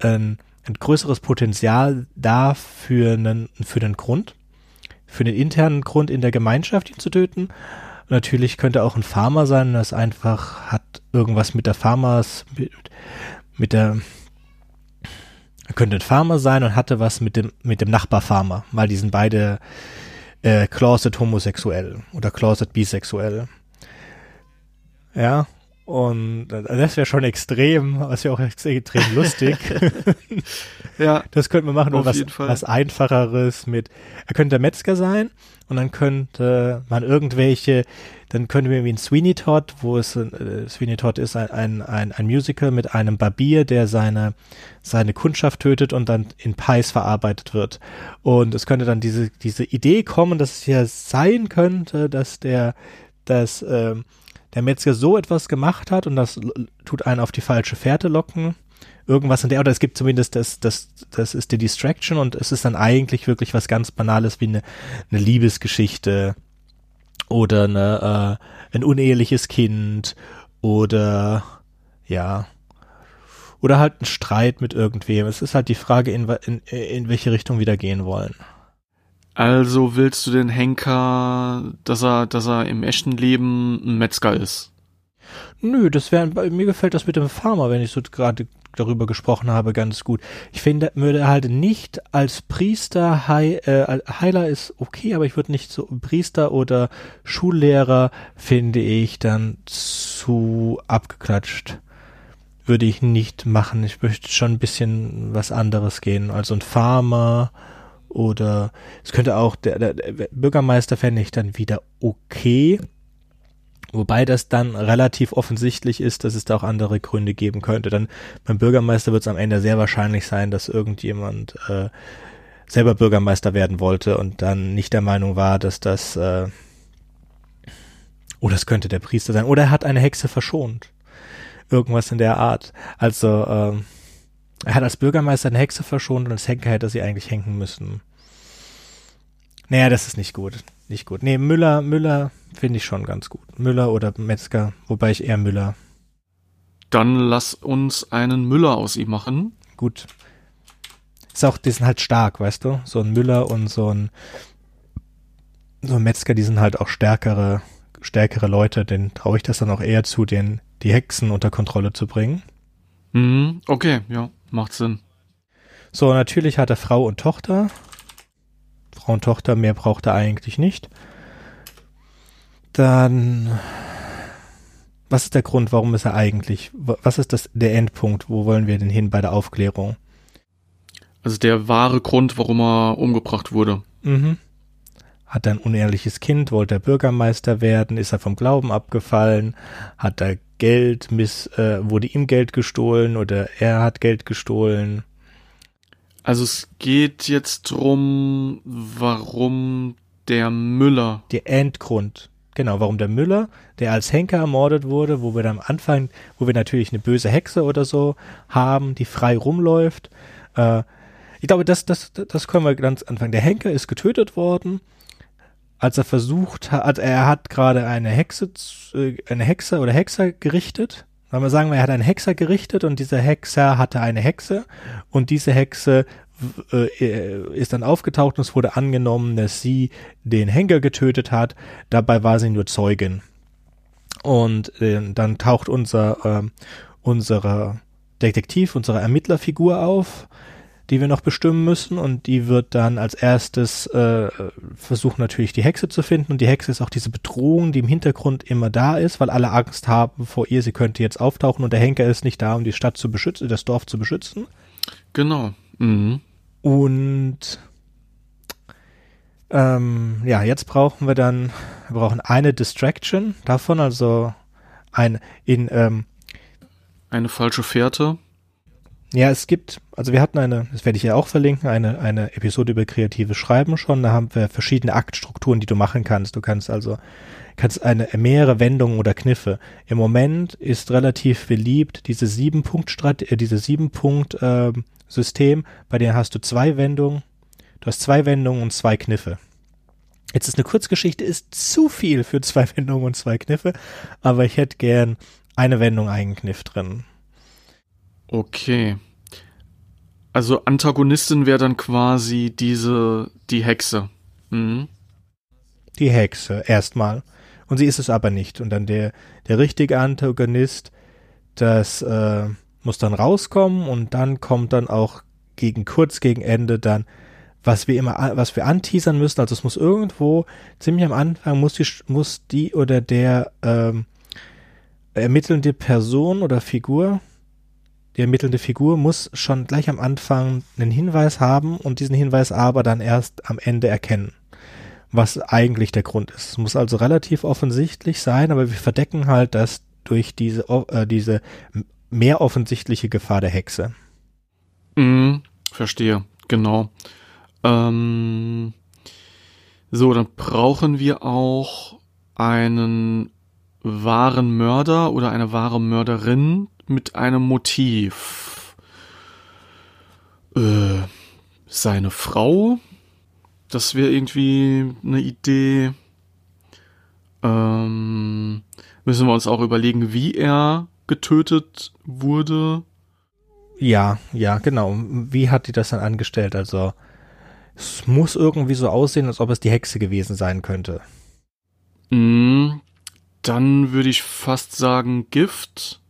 ein, ein größeres Potenzial da für einen, für den Grund. für den internen Grund in der Gemeinschaft ihn zu töten. Natürlich könnte auch ein Farmer sein, das einfach hat irgendwas mit der Farmers, mit, mit der, er könnte ein Farmer sein und hatte was mit dem, mit dem Nachbarfarmer, weil die sind beide äh, closet homosexuell oder closet bisexuell. Ja, und das wäre schon extrem, was ja auch extrem lustig. ja. Das könnte man machen, nur was, was einfacheres mit, er könnte Metzger sein und dann könnte man irgendwelche, dann könnte man wie ein Sweeney Todd, wo es, äh, Sweeney Todd ist ein, ein, ein, Musical mit einem Barbier, der seine, seine Kundschaft tötet und dann in Pies verarbeitet wird. Und es könnte dann diese, diese Idee kommen, dass es ja sein könnte, dass der, dass, ähm, der Metzger so etwas gemacht hat und das tut einen auf die falsche Fährte locken. Irgendwas in der, oder es gibt zumindest das, das, das ist die Distraction und es ist dann eigentlich wirklich was ganz Banales wie eine, eine Liebesgeschichte oder eine, äh, ein uneheliches Kind oder ja, oder halt ein Streit mit irgendwem. Es ist halt die Frage, in, in, in welche Richtung wir da gehen wollen. Also willst du den Henker, dass er, dass er im echten Leben ein Metzger ist? Nö, das wäre, mir gefällt das mit dem Farmer, wenn ich so gerade darüber gesprochen habe, ganz gut. Ich finde, würde halt nicht als Priester, Hei, äh, Heiler ist okay, aber ich würde nicht so Priester oder Schullehrer finde ich dann zu abgeklatscht. Würde ich nicht machen. Ich möchte schon ein bisschen was anderes gehen. Also ein Farmer, oder es könnte auch der, der, der Bürgermeister fände ich dann wieder okay. Wobei das dann relativ offensichtlich ist, dass es da auch andere Gründe geben könnte. Dann beim Bürgermeister wird es am Ende sehr wahrscheinlich sein, dass irgendjemand äh, selber Bürgermeister werden wollte und dann nicht der Meinung war, dass das äh, oder es könnte der Priester sein. Oder er hat eine Hexe verschont. Irgendwas in der Art. Also äh, er hat als Bürgermeister eine Hexe verschont und als Henker hätte sie eigentlich hängen müssen. Naja, das ist nicht gut. Nicht gut. Nee, Müller, Müller finde ich schon ganz gut. Müller oder Metzger, wobei ich eher Müller. Dann lass uns einen Müller aus ihm machen. Gut. Ist auch, die sind halt stark, weißt du? So ein Müller und so ein, so ein Metzger, die sind halt auch stärkere, stärkere Leute, den traue ich das dann auch eher zu, den, die Hexen unter Kontrolle zu bringen. Mhm, okay, ja. Macht Sinn. So, natürlich hat er Frau und Tochter. Frau und Tochter, mehr braucht er eigentlich nicht. Dann, was ist der Grund, warum ist er eigentlich, was ist das, der Endpunkt, wo wollen wir denn hin bei der Aufklärung? Also der wahre Grund, warum er umgebracht wurde. Mhm. Hat er ein unehrliches Kind, wollte er Bürgermeister werden, ist er vom Glauben abgefallen, hat er Geld miss, äh, wurde ihm Geld gestohlen oder er hat Geld gestohlen. Also es geht jetzt drum, warum der Müller. Der Endgrund. Genau, warum der Müller, der als Henker ermordet wurde, wo wir dann am Anfang, wo wir natürlich eine böse Hexe oder so haben, die frei rumläuft. Äh, ich glaube, das, das, das können wir ganz anfangen. Der Henker ist getötet worden als er versucht hat, also er hat gerade eine Hexe, äh, eine Hexe oder Hexer gerichtet. Wenn wir sagen, er hat einen Hexer gerichtet und dieser Hexer hatte eine Hexe und diese Hexe äh, ist dann aufgetaucht und es wurde angenommen, dass sie den Henker getötet hat. Dabei war sie nur Zeugin. Und äh, dann taucht unser, äh, unsere Detektiv, unsere Ermittlerfigur auf die wir noch bestimmen müssen und die wird dann als erstes äh, versuchen natürlich die Hexe zu finden und die Hexe ist auch diese Bedrohung, die im Hintergrund immer da ist, weil alle Angst haben vor ihr, sie könnte jetzt auftauchen und der Henker ist nicht da, um die Stadt zu beschützen, das Dorf zu beschützen. Genau. Mhm. Und ähm, ja, jetzt brauchen wir dann, wir brauchen eine Distraction davon, also ein in ähm, eine falsche Fährte. Ja, es gibt, also wir hatten eine, das werde ich ja auch verlinken, eine, eine Episode über kreatives Schreiben schon. Da haben wir verschiedene Aktstrukturen, die du machen kannst. Du kannst also, kannst eine, mehrere Wendungen oder Kniffe. Im Moment ist relativ beliebt diese sieben Punkt äh, diese sieben Punkt äh, System, bei denen hast du zwei Wendungen, du hast zwei Wendungen und zwei Kniffe. Jetzt ist eine Kurzgeschichte, ist zu viel für zwei Wendungen und zwei Kniffe, aber ich hätte gern eine Wendung, einen Kniff drin. Okay. Also Antagonistin wäre dann quasi diese, die Hexe. Mhm. die Hexe erstmal. Und sie ist es aber nicht. Und dann der, der richtige Antagonist, das äh, muss dann rauskommen und dann kommt dann auch gegen kurz gegen Ende dann, was wir immer, was wir anteasern müssen. Also es muss irgendwo ziemlich am Anfang muss die, muss die oder der ähm, ermittelnde Person oder Figur, die ermittelnde Figur muss schon gleich am Anfang einen Hinweis haben und diesen Hinweis aber dann erst am Ende erkennen, was eigentlich der Grund ist. Es muss also relativ offensichtlich sein, aber wir verdecken halt das durch diese, äh, diese mehr offensichtliche Gefahr der Hexe. Mm, verstehe, genau. Ähm, so, dann brauchen wir auch einen wahren Mörder oder eine wahre Mörderin mit einem Motiv. Äh, seine Frau? Das wäre irgendwie eine Idee. Ähm, müssen wir uns auch überlegen, wie er getötet wurde. Ja, ja, genau. Wie hat die das dann angestellt? Also, es muss irgendwie so aussehen, als ob es die Hexe gewesen sein könnte. Mm, dann würde ich fast sagen Gift.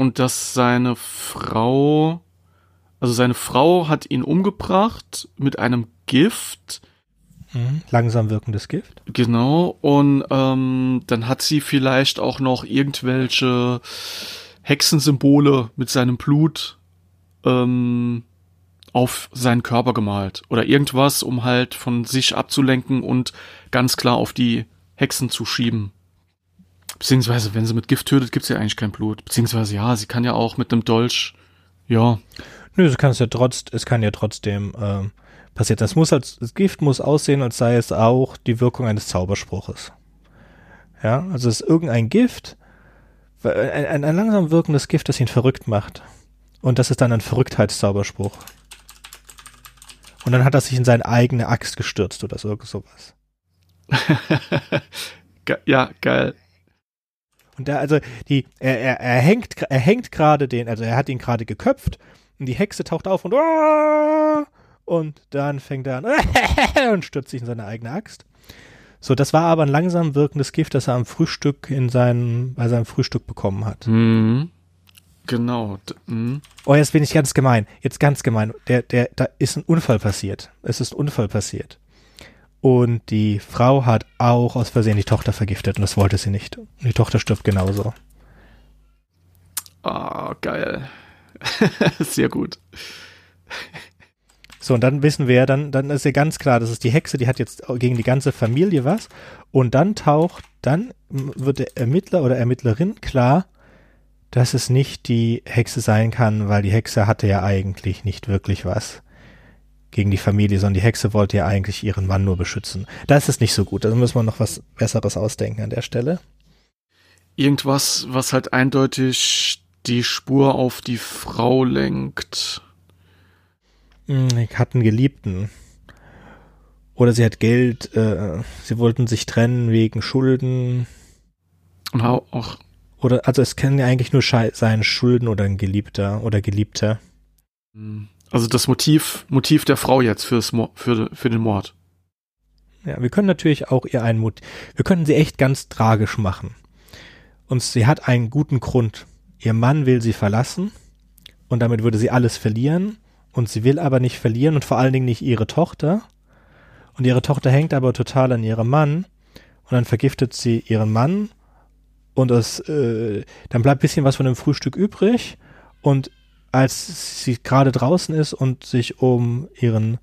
Und dass seine Frau, also seine Frau hat ihn umgebracht mit einem Gift. Mhm. Langsam wirkendes Gift. Genau. Und ähm, dann hat sie vielleicht auch noch irgendwelche Hexensymbole mit seinem Blut ähm, auf seinen Körper gemalt. Oder irgendwas, um halt von sich abzulenken und ganz klar auf die Hexen zu schieben. Beziehungsweise, wenn sie mit Gift tötet, gibt's ja eigentlich kein Blut. Beziehungsweise, ja, sie kann ja auch mit einem Dolch, ja. Nö, sie kann es ja trotz, es kann ja trotzdem ähm, passieren. Das muss als, das Gift muss aussehen, als sei es auch die Wirkung eines Zauberspruches. Ja, also es ist irgendein Gift, ein, ein, ein langsam wirkendes Gift, das ihn verrückt macht. Und das ist dann ein Verrücktheitszauberspruch. Und dann hat er sich in seine eigene Axt gestürzt oder so, sowas. ja, geil. Und da, also, die, er, er, er hängt, er hängt gerade den, also er hat ihn gerade geköpft und die Hexe taucht auf und, und dann fängt er an und stürzt sich in seine eigene Axt. So, das war aber ein langsam wirkendes Gift, das er am Frühstück in seinem, bei seinem Frühstück bekommen hat. Mhm. Genau. Mhm. Oh, jetzt bin ich ganz gemein. Jetzt ganz gemein. Der, der, da ist ein Unfall passiert. Es ist ein Unfall passiert. Und die Frau hat auch aus Versehen die Tochter vergiftet und das wollte sie nicht. Und die Tochter stirbt genauso. Ah, oh, geil. Sehr gut. So, und dann wissen wir, dann, dann ist ja ganz klar, das ist die Hexe, die hat jetzt gegen die ganze Familie was. Und dann taucht, dann wird der Ermittler oder Ermittlerin klar, dass es nicht die Hexe sein kann, weil die Hexe hatte ja eigentlich nicht wirklich was gegen die Familie, sondern die Hexe wollte ja eigentlich ihren Mann nur beschützen. Da ist es nicht so gut. Da müssen wir noch was Besseres ausdenken an der Stelle. Irgendwas, was halt eindeutig die Spur auf die Frau lenkt. Hm, ich hatte einen Geliebten. Oder sie hat Geld, äh, sie wollten sich trennen wegen Schulden. Und auch. Oder, also es kann ja eigentlich nur sein Schulden oder ein Geliebter oder Geliebter. Hm. Also das Motiv, Motiv der Frau jetzt fürs, für, für den Mord. Ja, wir können natürlich auch ihr einen Motiv, wir können sie echt ganz tragisch machen. Und sie hat einen guten Grund. Ihr Mann will sie verlassen und damit würde sie alles verlieren und sie will aber nicht verlieren und vor allen Dingen nicht ihre Tochter. Und ihre Tochter hängt aber total an ihrem Mann und dann vergiftet sie ihren Mann und es, äh, dann bleibt bisschen was von dem Frühstück übrig und als sie gerade draußen ist und sich um ihren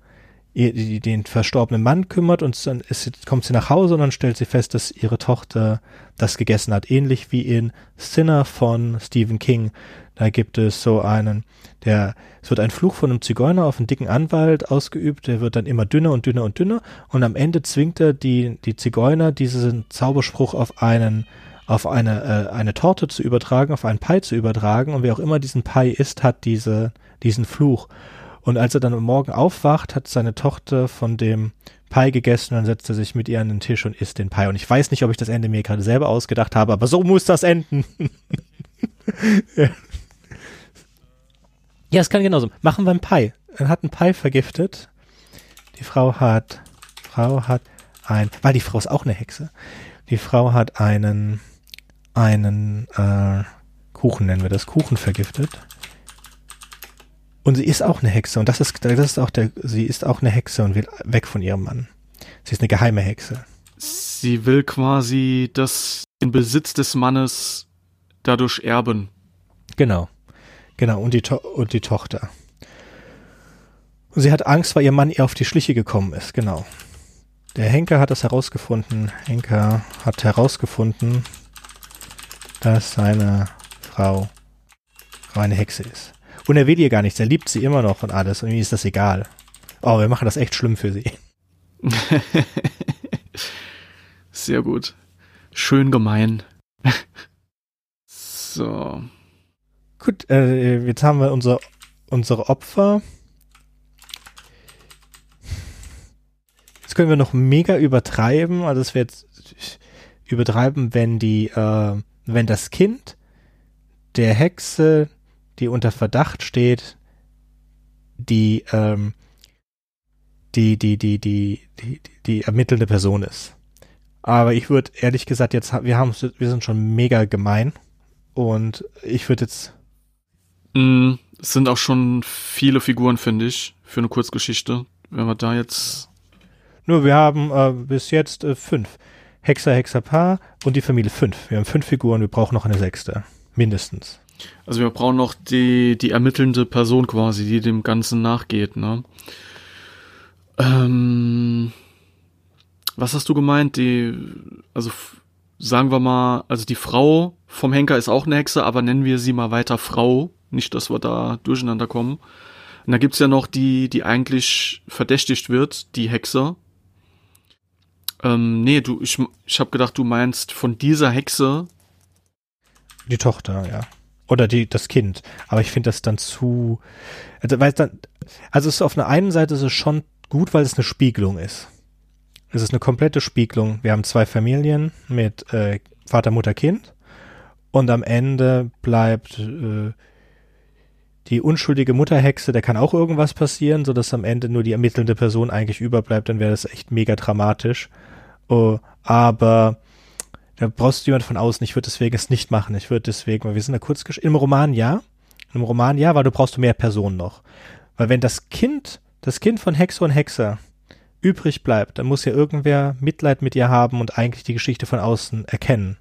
den verstorbenen Mann kümmert und dann ist, kommt sie nach Hause und dann stellt sie fest, dass ihre Tochter das gegessen hat, ähnlich wie in Sinner von Stephen King. Da gibt es so einen, der, es wird ein Fluch von einem Zigeuner auf einen dicken Anwalt ausgeübt, der wird dann immer dünner und dünner und dünner. Und am Ende zwingt er die, die Zigeuner diesen Zauberspruch auf einen auf eine, äh, eine Torte zu übertragen, auf einen Pie zu übertragen und wer auch immer diesen Pie isst, hat diese, diesen Fluch. Und als er dann am Morgen aufwacht, hat seine Tochter von dem Pie gegessen und dann setzt er sich mit ihr an den Tisch und isst den Pie. Und ich weiß nicht, ob ich das Ende mir gerade selber ausgedacht habe, aber so muss das enden. ja. ja, es kann genauso. Machen wir einen Pie. Er hat einen Pie vergiftet. Die Frau hat, Frau hat ein, weil die Frau ist auch eine Hexe. Die Frau hat einen, einen äh, Kuchen, nennen wir das, Kuchen vergiftet. Und sie ist auch eine Hexe. Und das ist, das ist auch der, sie ist auch eine Hexe und will weg von ihrem Mann. Sie ist eine geheime Hexe. Sie will quasi das, den Besitz des Mannes dadurch erben. Genau. Genau. Und die, to und die Tochter. Und sie hat Angst, weil ihr Mann ihr auf die Schliche gekommen ist. Genau. Der Henker hat das herausgefunden. Henker hat herausgefunden, dass seine Frau eine Hexe ist. Und er will ihr gar nichts. Er liebt sie immer noch und alles. Und ihm ist das egal. Oh, wir machen das echt schlimm für sie. Sehr gut. Schön gemein. so. Gut, äh, jetzt haben wir unser, unsere Opfer. Jetzt können wir noch mega übertreiben. Also es wird übertreiben, wenn die, äh, wenn das Kind der Hexe, die unter Verdacht steht, die, ähm, die, die, die, die, die, die ermittelnde Person ist. Aber ich würde ehrlich gesagt jetzt, wir haben, wir sind schon mega gemein und ich würde jetzt. Mm, es sind auch schon viele Figuren, finde ich, für eine Kurzgeschichte. Wenn wir da jetzt. Nur wir haben äh, bis jetzt äh, fünf. Hexer, Hexerpaar und die Familie fünf. Wir haben fünf Figuren, wir brauchen noch eine sechste. Mindestens. Also wir brauchen noch die, die ermittelnde Person quasi, die dem Ganzen nachgeht, ne? Ähm, was hast du gemeint? Die, also sagen wir mal, also die Frau vom Henker ist auch eine Hexe, aber nennen wir sie mal weiter Frau. Nicht, dass wir da durcheinander kommen. Und da gibt's ja noch die, die eigentlich verdächtigt wird, die Hexe. Ähm, nee, du, ich, ich habe gedacht, du meinst von dieser Hexe. Die Tochter, ja. Oder die, das Kind. Aber ich finde das dann zu. Also, weil dann, also es ist auf einer einen Seite ist es schon gut, weil es eine Spiegelung ist. Es ist eine komplette Spiegelung. Wir haben zwei Familien mit äh, Vater, Mutter, Kind. Und am Ende bleibt äh, die unschuldige Mutterhexe, da kann auch irgendwas passieren, so dass am Ende nur die ermittelnde Person eigentlich überbleibt, dann wäre das echt mega dramatisch. Oh, aber da brauchst du jemand von außen. Ich würde deswegen es nicht machen. Ich würde deswegen, weil wir sind da kurz im Roman ja, im Roman ja, weil du brauchst du mehr Personen noch. Weil wenn das Kind, das Kind von Hexe und Hexer übrig bleibt, dann muss ja irgendwer Mitleid mit ihr haben und eigentlich die Geschichte von außen erkennen.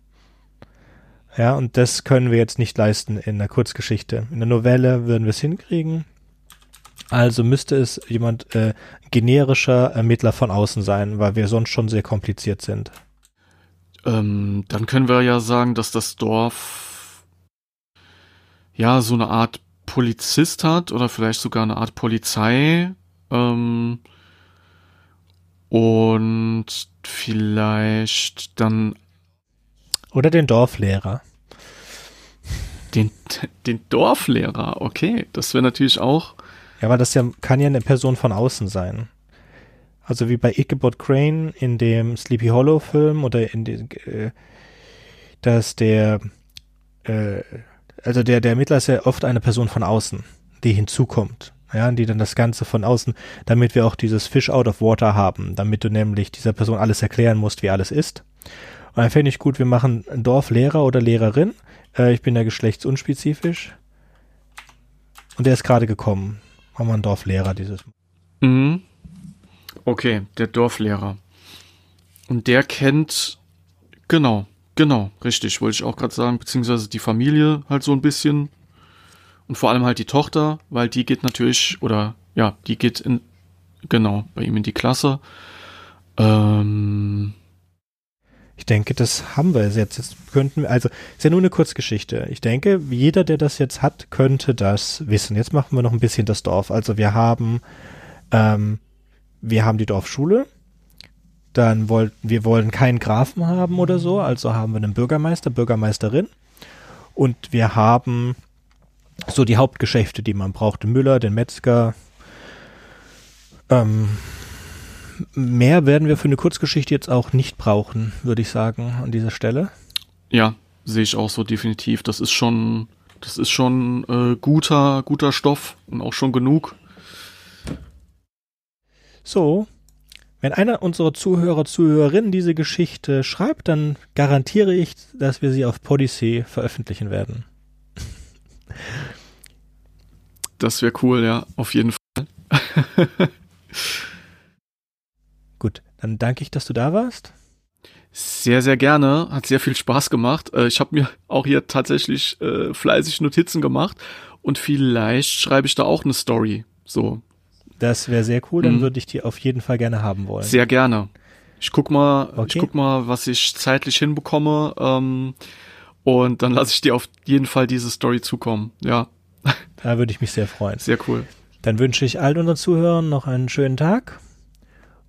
Ja, und das können wir jetzt nicht leisten in einer Kurzgeschichte. In der Novelle würden wir es hinkriegen. Also müsste es jemand äh, generischer Ermittler von außen sein, weil wir sonst schon sehr kompliziert sind. Ähm, dann können wir ja sagen, dass das Dorf ja so eine Art Polizist hat oder vielleicht sogar eine Art Polizei. Ähm, und vielleicht dann. Oder den Dorflehrer. Den, den Dorflehrer, okay. Das wäre natürlich auch. Ja, aber das ja, kann ja eine Person von außen sein. Also wie bei Ichabod Crane in dem Sleepy Hollow Film oder in den, äh, dass der, äh, also der, der Ermittler ist ja oft eine Person von außen, die hinzukommt ja, die dann das Ganze von außen, damit wir auch dieses Fish out of water haben, damit du nämlich dieser Person alles erklären musst, wie alles ist. Und dann fände ich gut, wir machen Dorflehrer oder Lehrerin. Äh, ich bin da geschlechtsunspezifisch. Und der ist gerade gekommen. Machen wir einen Dorflehrer dieses Mal. Mhm. Okay, der Dorflehrer. Und der kennt, genau, genau, richtig, wollte ich auch gerade sagen, beziehungsweise die Familie halt so ein bisschen und vor allem halt die Tochter, weil die geht natürlich, oder ja, die geht in, genau, bei ihm in die Klasse. Ähm, ich denke, das haben wir jetzt. Jetzt könnten wir, also, ist ja nur eine Kurzgeschichte. Ich denke, jeder, der das jetzt hat, könnte das wissen. Jetzt machen wir noch ein bisschen das Dorf. Also, wir haben, ähm, wir haben die Dorfschule. Dann wollten, wir wollen keinen Grafen haben oder so. Also haben wir einen Bürgermeister, Bürgermeisterin. Und wir haben so die Hauptgeschäfte, die man braucht. Den Müller, den Metzger. Ähm, mehr werden wir für eine Kurzgeschichte jetzt auch nicht brauchen, würde ich sagen, an dieser Stelle. Ja, sehe ich auch so definitiv. Das ist schon, das ist schon äh, guter, guter Stoff und auch schon genug. So, Wenn einer unserer Zuhörer, Zuhörerinnen diese Geschichte schreibt, dann garantiere ich, dass wir sie auf Podyssey veröffentlichen werden. Das wäre cool, ja, auf jeden Fall. Dann danke ich, dass du da warst. Sehr, sehr gerne. Hat sehr viel Spaß gemacht. Äh, ich habe mir auch hier tatsächlich äh, fleißig Notizen gemacht und vielleicht schreibe ich da auch eine Story. So. Das wäre sehr cool, dann mhm. würde ich die auf jeden Fall gerne haben wollen. Sehr gerne. Ich guck mal, okay. ich guck mal, was ich zeitlich hinbekomme. Ähm, und dann lasse ich dir auf jeden Fall diese Story zukommen. Ja. Da würde ich mich sehr freuen. Sehr cool. Dann wünsche ich all unseren Zuhörern noch einen schönen Tag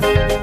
Thank